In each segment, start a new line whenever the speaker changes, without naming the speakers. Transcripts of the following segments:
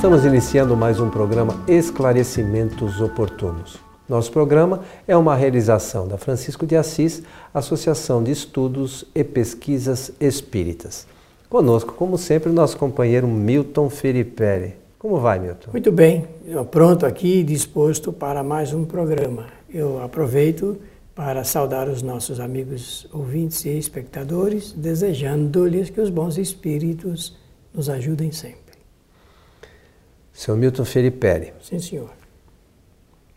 Estamos iniciando mais um programa Esclarecimentos Oportunos. Nosso programa é uma realização da Francisco de Assis, Associação de Estudos e Pesquisas Espíritas. Conosco, como sempre, nosso companheiro Milton Felipe. Como vai, Milton?
Muito bem, pronto aqui, disposto para mais um programa. Eu aproveito para saudar os nossos amigos ouvintes e espectadores, desejando-lhes que os bons espíritos nos ajudem sempre.
Seu Milton Felipe.
Sim, senhor.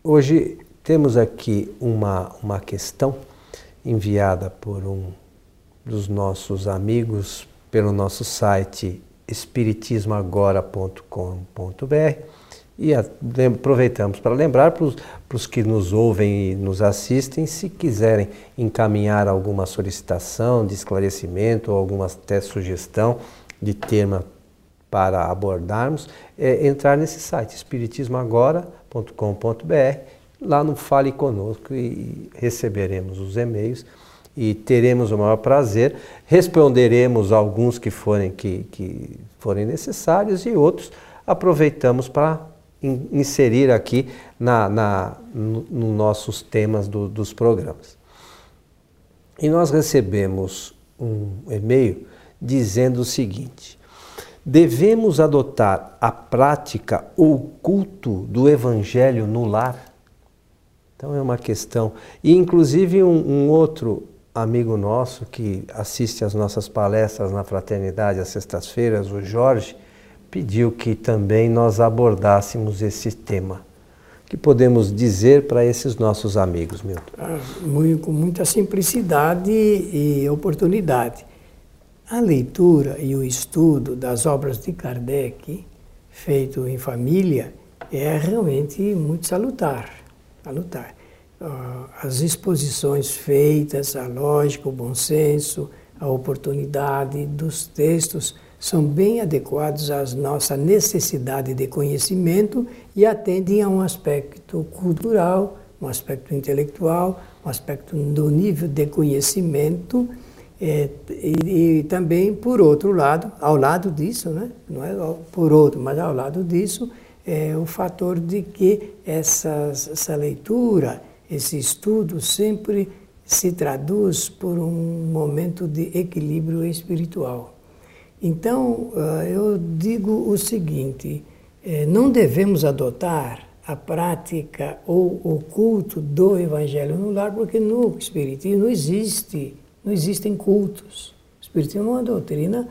Hoje temos aqui uma, uma questão enviada por um dos nossos amigos pelo nosso site espiritismoagora.com.br e aproveitamos para lembrar para os que nos ouvem e nos assistem, se quiserem encaminhar alguma solicitação de esclarecimento ou alguma até sugestão de tema para abordarmos, é entrar nesse site espiritismoagora.com.br, lá no Fale Conosco e receberemos os e-mails e teremos o maior prazer, responderemos alguns que forem, que, que forem necessários e outros aproveitamos para inserir aqui na, na, nos no nossos temas do, dos programas. E nós recebemos um e-mail dizendo o seguinte: Devemos adotar a prática ou culto do Evangelho no lar? Então é uma questão. E inclusive um, um outro amigo nosso que assiste às nossas palestras na fraternidade às sextas-feiras, o Jorge, pediu que também nós abordássemos esse tema. O que podemos dizer para esses nossos amigos, Milton? Ah,
com muita simplicidade e oportunidade. A leitura e o estudo das obras de Kardec, feito em família, é realmente muito salutar. salutar. Ah, as exposições feitas, a lógica, o bom senso, a oportunidade dos textos são bem adequados à nossa necessidade de conhecimento e atendem a um aspecto cultural, um aspecto intelectual, um aspecto do nível de conhecimento é, e, e, também, por outro lado, ao lado disso, né? não é por outro, mas ao lado disso, é o fator de que essa, leitura, esse estudo sempre se traduz por um momento de equilíbrio espiritual. Então, ah, eu digo o seguinte: é, não devemos adotar a prática ou o culto do Evangelho no lar, porque no Espiritismo não existe não existem cultos. O Espiritismo é uma doutrina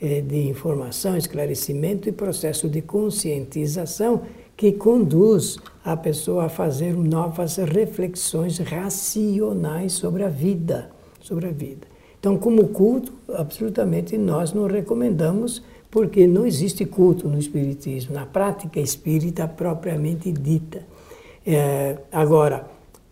é, de informação, esclarecimento e processo de conscientização que conduz a pessoa a fazer novas reflexões racionais sobre a vida, sobre a vida. Então, como culto, absolutamente nós não recomendamos, porque não existe culto no espiritismo, na prática espírita propriamente dita. É, agora,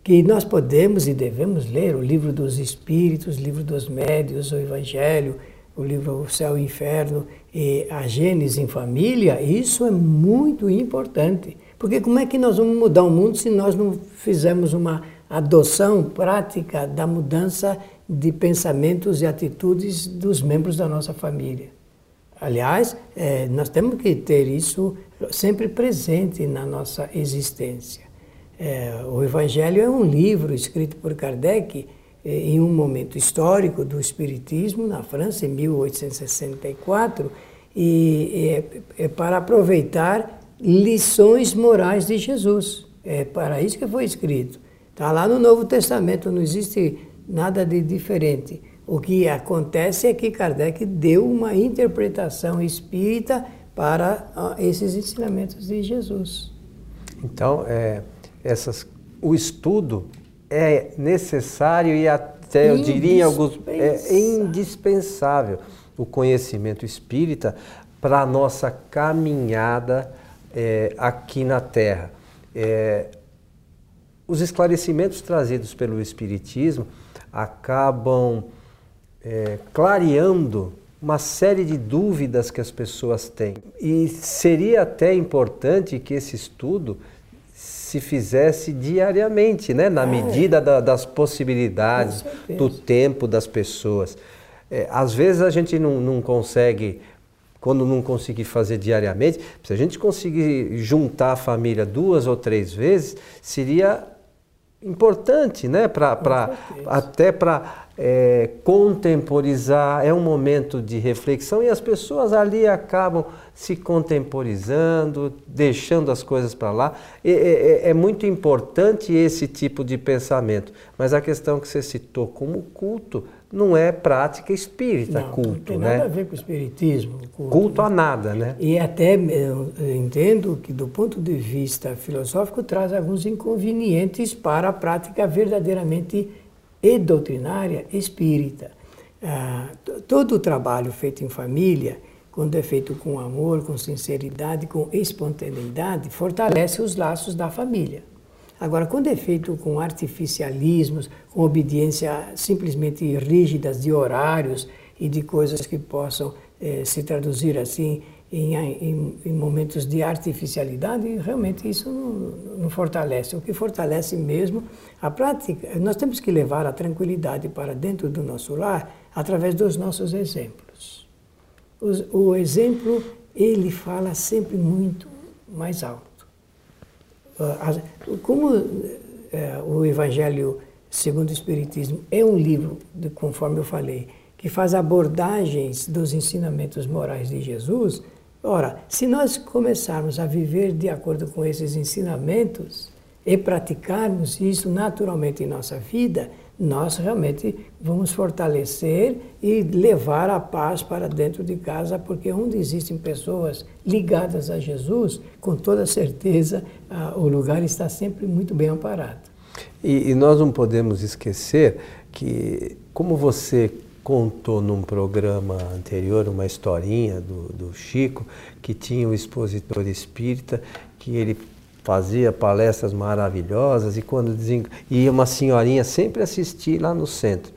que nós podemos e devemos ler o livro dos Espíritos, o livro dos Médios, o Evangelho, o livro O Céu e o Inferno e a Gênesis em Família, isso é muito importante. Porque como é que nós vamos mudar o mundo se nós não fizermos uma adoção prática da mudança de pensamentos e atitudes dos membros da nossa família? Aliás, é, nós temos que ter isso sempre presente na nossa existência. É, o Evangelho é um livro escrito por Kardec é, em um momento histórico do Espiritismo na França, em 1864, e é, é para aproveitar lições morais de Jesus. É para isso que foi escrito. Está lá no Novo Testamento, não existe nada de diferente. O que acontece é que Kardec deu uma interpretação espírita para ah, esses ensinamentos de Jesus.
Então, é, essas, o estudo é necessário e até, eu diria, em alguns, é indispensável o conhecimento espírita para a nossa caminhada é, aqui na Terra. É, os esclarecimentos trazidos pelo Espiritismo acabam é, clareando uma série de dúvidas que as pessoas têm. E seria até importante que esse estudo se fizesse diariamente, né? na é. medida da, das possibilidades, do tempo das pessoas. É, às vezes a gente não, não consegue quando não conseguir fazer diariamente, se a gente conseguir juntar a família duas ou três vezes, seria importante, né? Pra, pra, até para é, contemporizar, é um momento de reflexão e as pessoas ali acabam se contemporizando, deixando as coisas para lá. É, é, é, muito importante esse tipo de pensamento, mas a questão que você citou como culto não é prática espírita,
não,
culto,
não tem
né?
nada a ver com espiritismo.
Culto, culto
né?
a nada, né?
E até eu entendo que do ponto de vista filosófico traz alguns inconvenientes para a prática verdadeiramente e doutrinária espírita. Ah, todo o trabalho feito em família, quando é feito com amor, com sinceridade, com espontaneidade, fortalece os laços da família. Agora, quando é feito com artificialismos, com obediência simplesmente rígidas de horários e de coisas que possam eh, se traduzir assim em, em, em, momentos de artificialidade, realmente isso não, não, fortalece. O que fortalece mesmo a prática, nós temos que levar a tranquilidade para dentro do nosso lar através dos nossos exemplos. O, o exemplo, ele fala sempre muito mais alto. Ah, como é, o Evangelho segundo o Espiritismo é um livro, conforme eu falei, que faz abordagens dos ensinamentos morais de Jesus, ora, se nós começarmos a viver de acordo com esses ensinamentos e praticarmos isso naturalmente em nossa vida, nós realmente vamos fortalecer e levar a paz para dentro de casa, porque onde existem pessoas ligadas a Jesus, com toda certeza ah, o lugar está sempre muito bem amparado.
E, e nós não podemos esquecer que, como você contou num programa anterior uma historinha do, do Chico, que tinha um expositor espírita, que ele fazia palestras maravilhosas e quando desen... ia uma senhorinha sempre assistir lá no centro.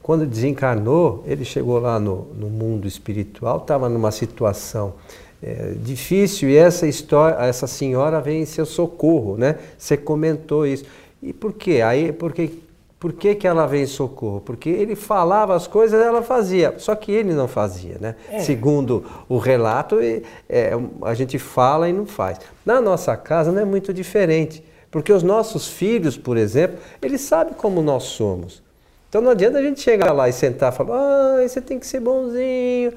Quando desencarnou, ele chegou lá no, no mundo espiritual, estava numa situação é, difícil e essa história, essa senhora vem em seu socorro, né? Você comentou isso. E por quê? Aí, porque por que, que ela veio em socorro? Porque ele falava as coisas, ela fazia, só que ele não fazia, né? É. Segundo o relato, é, a gente fala e não faz. Na nossa casa não é muito diferente, porque os nossos filhos, por exemplo, eles sabem como nós somos. Então não adianta a gente chegar lá e sentar e falar, ah, você tem que ser bonzinho.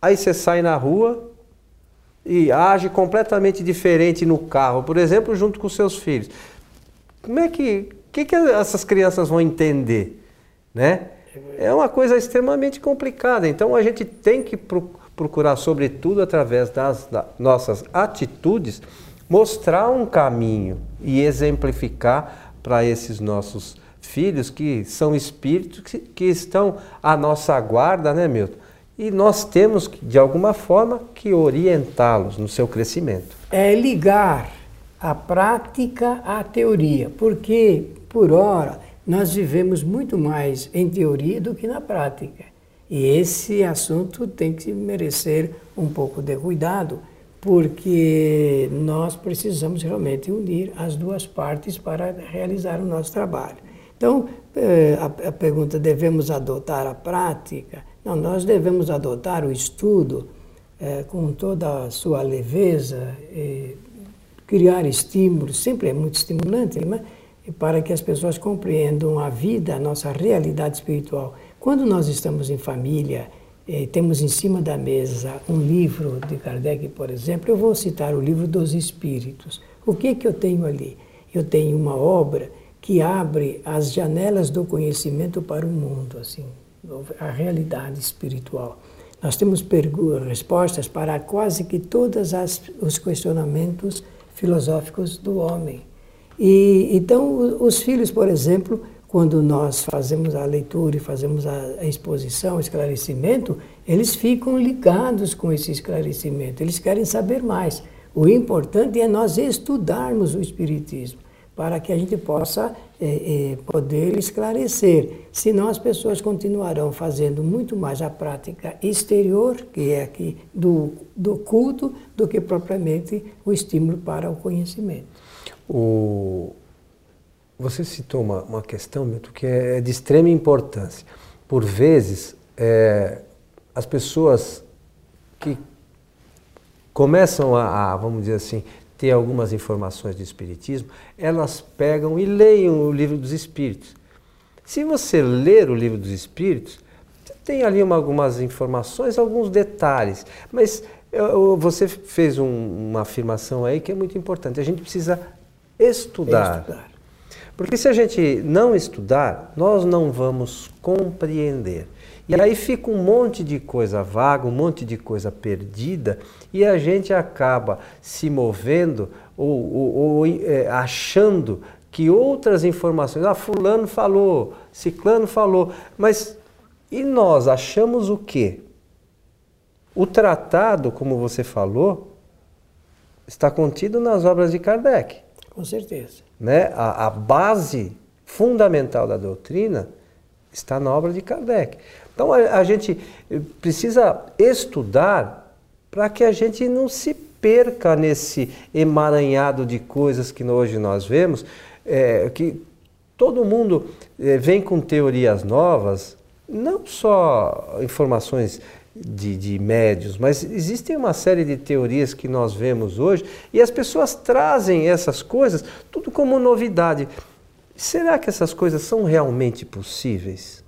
Aí você sai na rua e age completamente diferente no carro, por exemplo, junto com seus filhos. Como é que que, que essas crianças vão entender? Né? É uma coisa extremamente complicada. Então a gente tem que procurar, sobretudo através das, nossas atitudes, mostrar um caminho e exemplificar para esses nossos filhos que são espíritos que, que, estão à nossa guarda, né, Milton? E nós temos, de alguma forma, que orientá-los no seu crescimento.
É ligar a prática à teoria, porque por hora, nós vivemos muito mais em teoria do que na prática. E esse assunto tem que merecer um pouco de cuidado, porque nós precisamos realmente unir as duas partes para realizar o nosso trabalho. Então, eh, a pergunta: devemos adotar a prática? Não, nós devemos adotar o estudo eh, com toda a sua leveza, criar estímulos, sempre é muito estimulante, mas e para que as pessoas compreendam a vida, a nossa realidade espiritual. Quando nós estamos em família, eh, temos em cima da mesa um livro de Kardec, por exemplo, eu vou citar o livro dos Espíritos. O que que eu tenho ali? Eu tenho uma obra que abre as janelas do conhecimento para o mundo, assim, a realidade espiritual. Nós temos respostas para quase que todos os questionamentos filosóficos do homem. E, então, os filhos, por exemplo, quando nós fazemos a leitura e fazemos a, exposição, o esclarecimento, eles ficam ligados com esse esclarecimento, eles querem saber mais. O importante é nós estudarmos o Espiritismo, para que a gente possa é, é, poder esclarecer. Senão as pessoas continuarão fazendo muito mais a prática exterior, que é aqui do, do culto, do que propriamente o estímulo para o conhecimento.
O, você citou uma, uma questão, Milton, que é de extrema importância. Por vezes, é, as pessoas que começam a, a, vamos dizer assim, ter algumas informações do Espiritismo, elas pegam e leem o livro dos Espíritos. Se você ler o livro dos Espíritos, tem ali uma, algumas informações, alguns detalhes, mas eu, você fez um, uma afirmação aí que é muito importante. A gente precisa estudar. estudar. Porque se a gente não estudar, nós não vamos compreender. E aí fica um monte de coisa vaga, um monte de coisa perdida, e a gente acaba se movendo ou, ou, ou é, achando que outras informações, ah, fulano falou, ciclano falou, mas e nós achamos o quê? O tratado, como você falou, está contido nas obras de Kardec.
Com certeza.
Né? A, a base fundamental da doutrina está na obra de Kardec. Então a, a gente precisa estudar para que a gente não se perca nesse emaranhado de coisas que hoje nós vemos, é, que todo mundo é, vem com teorias novas, não só informações de, de médios, mas existem uma série de teorias que nós vemos hoje e as pessoas trazem essas coisas tudo como novidade. Será que essas coisas são realmente possíveis?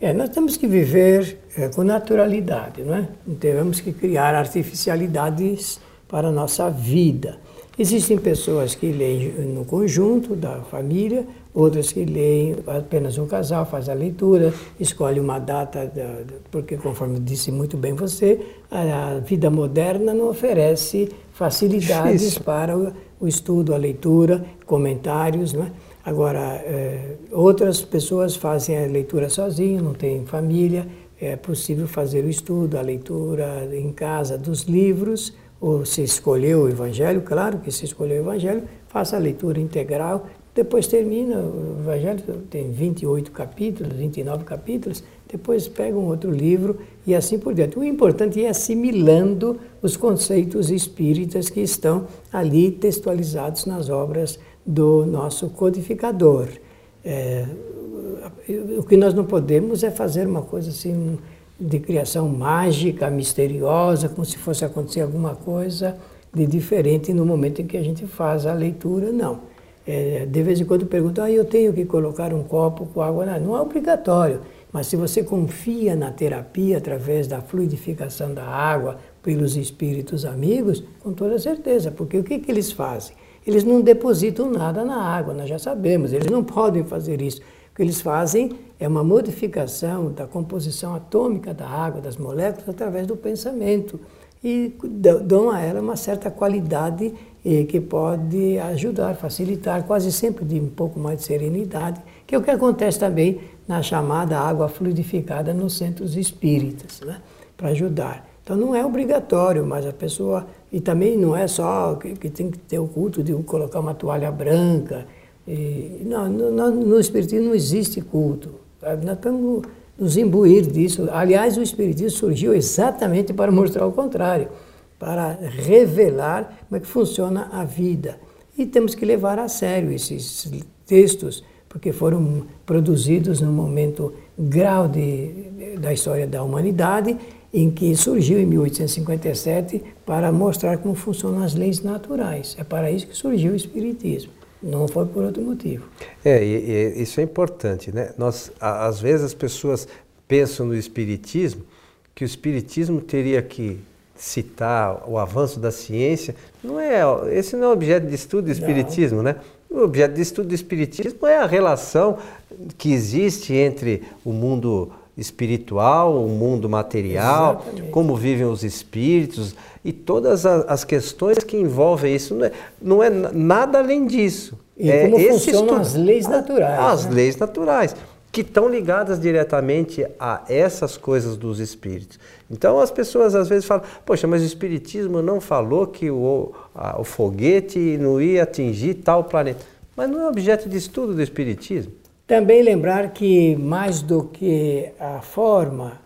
É, nós temos que viver é, com naturalidade, não é? Não temos que criar artificialidades para a nossa vida. Existem pessoas que leem no conjunto da família, outras que leem apenas um casal, faz a leitura, escolhe uma data, porque conforme disse muito bem você, a vida moderna não oferece facilidades Difícil. para o estudo, a leitura, comentários, não é? Agora, outras pessoas fazem a leitura sozinho, não têm família, é possível fazer o estudo, a leitura em casa dos livros, ou se escolheu o Evangelho, claro que se escolheu o Evangelho, faça a leitura integral, depois termina, o Evangelho tem 28 capítulos, 29 capítulos, depois pega um outro livro e assim por diante. O importante é assimilando os conceitos espíritas que estão ali textualizados nas obras do nosso codificador. É, o que nós não podemos é fazer uma coisa assim de criação mágica, misteriosa, como se fosse acontecer alguma coisa de diferente no momento em que a gente faz a leitura, não. É, de vez em quando perguntam, ah, eu tenho que colocar um copo com água. Não, não é obrigatório, mas se você confia na terapia através da fluidificação da água pelos espíritos amigos, com toda certeza, porque o que, que eles fazem? Eles não depositam nada na água, nós já sabemos, eles não podem fazer isso. O que eles fazem é uma modificação da composição atômica da água, das moléculas, através do pensamento. E dão a ela uma certa qualidade eh, que pode ajudar, facilitar, quase sempre de um pouco mais de serenidade, que é o que acontece também na chamada água fluidificada nos centros espíritas, né? para ajudar. Então não é obrigatório, mas a pessoa e também não é só que, que tem que ter o culto de colocar uma toalha branca. E, não, no, no Espiritismo não existe culto. Nós estamos nos imbuir disso. Aliás, o Espiritismo surgiu exatamente para mostrar o contrário, para revelar como é que funciona a vida. E temos que levar a sério esses textos, porque foram produzidos num momento grau de, da história da humanidade em que surgiu em 1857 para mostrar como funcionam as leis naturais. É para isso que surgiu o Espiritismo. Não foi por outro motivo.
É, e, e isso é importante, né? Nós, às vezes as pessoas pensam no Espiritismo que o Espiritismo teria que citar o avanço da ciência. Não é, esse não é objeto de estudo do Espiritismo, não. né? O objeto de estudo do Espiritismo é a relação que existe entre o mundo espiritual, o mundo material, Exatamente. como vivem os espíritos e todas as questões que envolvem isso. Não é, não é nada além disso.
E é como funcionam as leis naturais.
As né? leis naturais, que estão ligadas diretamente a essas coisas dos espíritos. Então as pessoas às vezes falam, poxa, mas o espiritismo não falou que o, a, o foguete não ia atingir tal planeta. Mas não é objeto de estudo do espiritismo.
Também lembrar que mais do que a forma,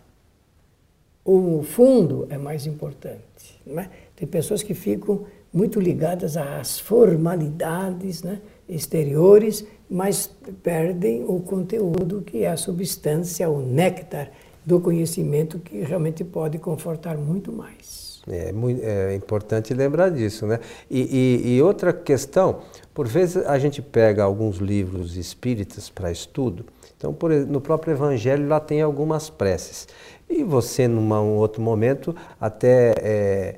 o fundo é mais importante. É? Tem pessoas que ficam muito ligadas às formalidades né, exteriores, mas perdem o conteúdo que é a substância, o néctar do conhecimento que realmente pode confortar muito mais.
É, é importante lembrar disso, né? E, e, e, outra questão, por vezes a gente pega alguns livros espíritas para estudo, então por, no próprio Evangelho lá tem algumas preces. E você, num outro momento, até é,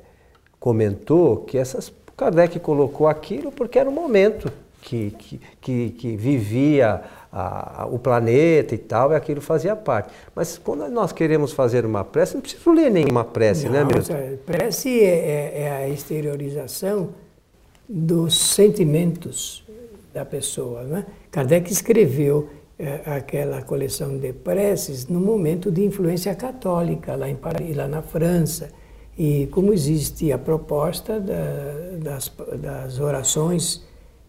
comentou que essas Kardec colocou aquilo porque era o momento que, que, que, que vivia a, a, o planeta e tal, e aquilo fazia parte. Mas quando nós queremos fazer uma prece, não precisa ler nenhuma prece, né,
não,
né, Milton?
Prece é, é, é a exteriorização dos sentimentos da pessoa. Né? Kardec escreveu é, aquela coleção de preces no momento de influência católica, lá em Paris, lá na França. E como existe a proposta da, das, das orações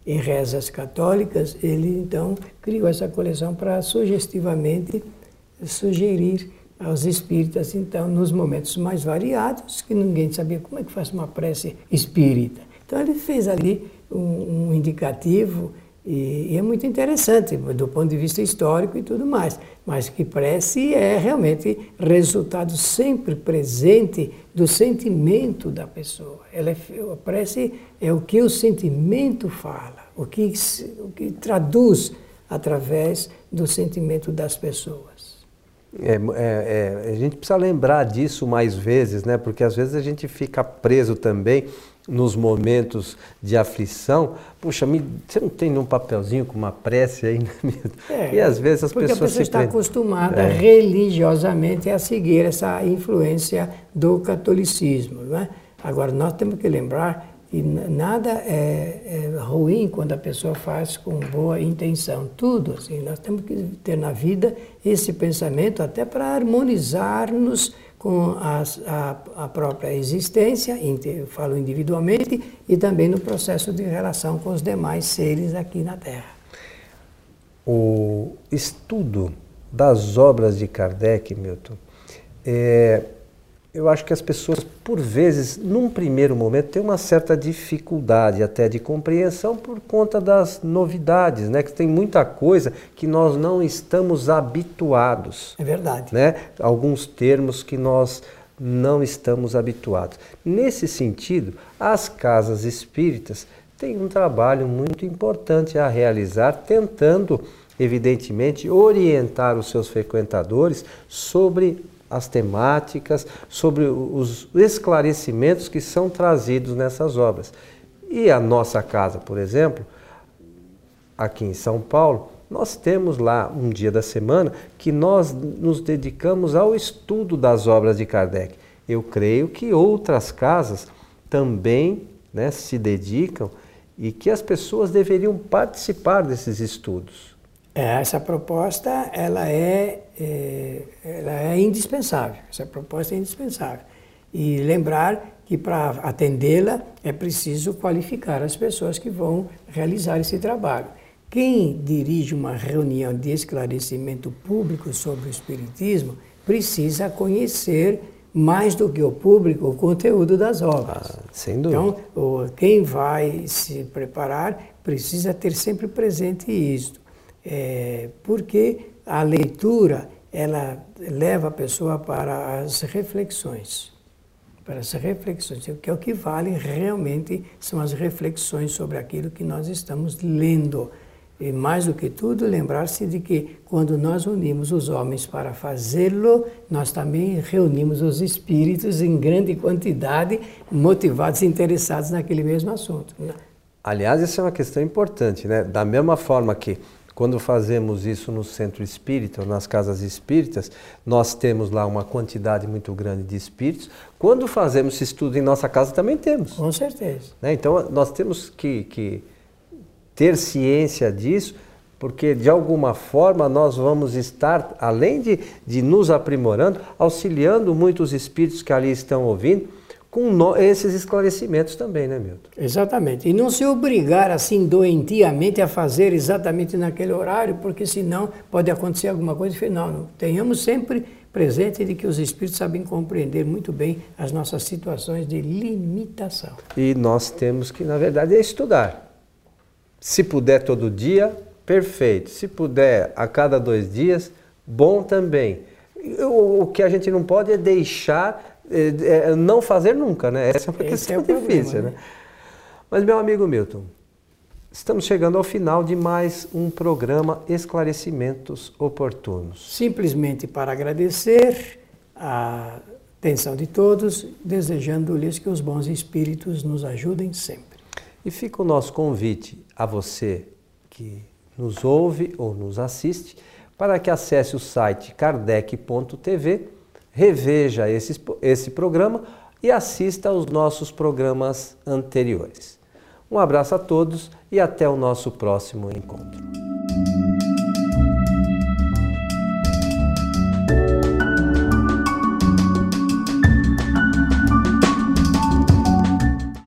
em rezas católicas, ele então criou essa coleção para sugestivamente sugerir aos espíritas, então, nos momentos mais variados, que ninguém sabia como é que faz uma prece espírita. Então, ele fez ali um, um indicativo e, e, é muito interessante do ponto de vista histórico e tudo mais. Mas que prece é realmente resultado sempre presente do sentimento da pessoa. Ela é, a prece é o que o sentimento fala, o que, o que traduz através do sentimento das pessoas.
É, é, é, a gente precisa lembrar disso mais vezes, né? porque às vezes a gente fica preso também nos momentos de aflição, puxa, me, você não tem nenhum papelzinho com uma prece aí? Né?
É, e às vezes as pessoas. Porque a pessoa está prendem. acostumada é. religiosamente a seguir essa influência do catolicismo. Não é? Agora, nós temos que lembrar que nada é, é, ruim quando a pessoa faz com boa intenção. Tudo, assim, nós temos que ter na vida esse pensamento até para harmonizar-nos com as, a, a, própria existência, eu falo individualmente, e também no processo de relação com os demais seres aqui na Terra.
O estudo das obras de Kardec, Milton, é, eu acho que as pessoas, por vezes, num primeiro momento, têm uma certa dificuldade até de compreensão por conta das novidades, né? Que tem muita coisa que nós não estamos habituados.
É verdade.
Né? Alguns termos que nós não estamos habituados. Nesse sentido, as casas espíritas têm um trabalho muito importante a realizar, tentando, evidentemente, orientar os seus frequentadores sobre as temáticas, sobre os esclarecimentos que são trazidos nessas obras. E a nossa casa, por exemplo, aqui em São Paulo, nós temos lá um dia da semana que nós nos dedicamos ao estudo das obras de Kardec. Eu creio que outras casas também né, se dedicam e que as pessoas deveriam participar desses estudos.
É, essa proposta ela é, é, ela é indispensável. Essa proposta é indispensável. E lembrar que para atendê-la é preciso qualificar as pessoas que vão realizar esse trabalho. Quem dirige uma reunião de esclarecimento público sobre o Espiritismo precisa conhecer mais do que o público o conteúdo das obras.
Ah, sem dúvida.
Então, quem vai se preparar precisa ter sempre presente isso é, porque a leitura ela leva a pessoa para as reflexões, para as reflexões, que é o que vale realmente são as reflexões sobre aquilo que nós estamos lendo. E mais do que tudo, lembrar-se de que quando nós unimos os homens para fazê-lo, nós também reunimos os espíritos em grande quantidade, motivados e interessados naquele mesmo assunto.
Aliás, essa é uma questão importante, né? Da mesma forma que quando fazemos isso no centro espírita, nas casas espíritas, nós temos lá uma quantidade muito grande de espíritos. Quando fazemos esse estudo em nossa casa, também temos.
Com certeza.
Né? Então, nós temos que, que ter ciência disso, porque de alguma forma nós vamos estar, além de, de nos aprimorando, auxiliando muitos espíritos que ali estão ouvindo com no, esses esclarecimentos também, né, Milton?
Exatamente. E não se obrigar assim doentiamente a fazer exatamente naquele horário, porque senão pode acontecer alguma coisa. Não, não. Tenhamos sempre presente de que os espíritos sabem compreender muito bem as nossas situações de limitação.
E nós temos que, na verdade, é estudar. Se puder todo dia, perfeito. Se puder a cada dois dias, bom também. O que a gente não pode é deixar, é, é, não fazer nunca, né? Essa é uma
Esse
questão
é problema,
difícil,
né?
né? Mas, meu amigo Milton, estamos chegando ao final de mais um programa Esclarecimentos Oportunos.
Simplesmente para agradecer a atenção de todos, desejando-lhes que os bons espíritos nos ajudem sempre.
E fica o nosso convite a você que nos ouve ou nos assiste para que acesse o site kardec.tv, reveja esse, esse programa e assista aos nossos programas anteriores. Um abraço a todos e até o nosso próximo encontro.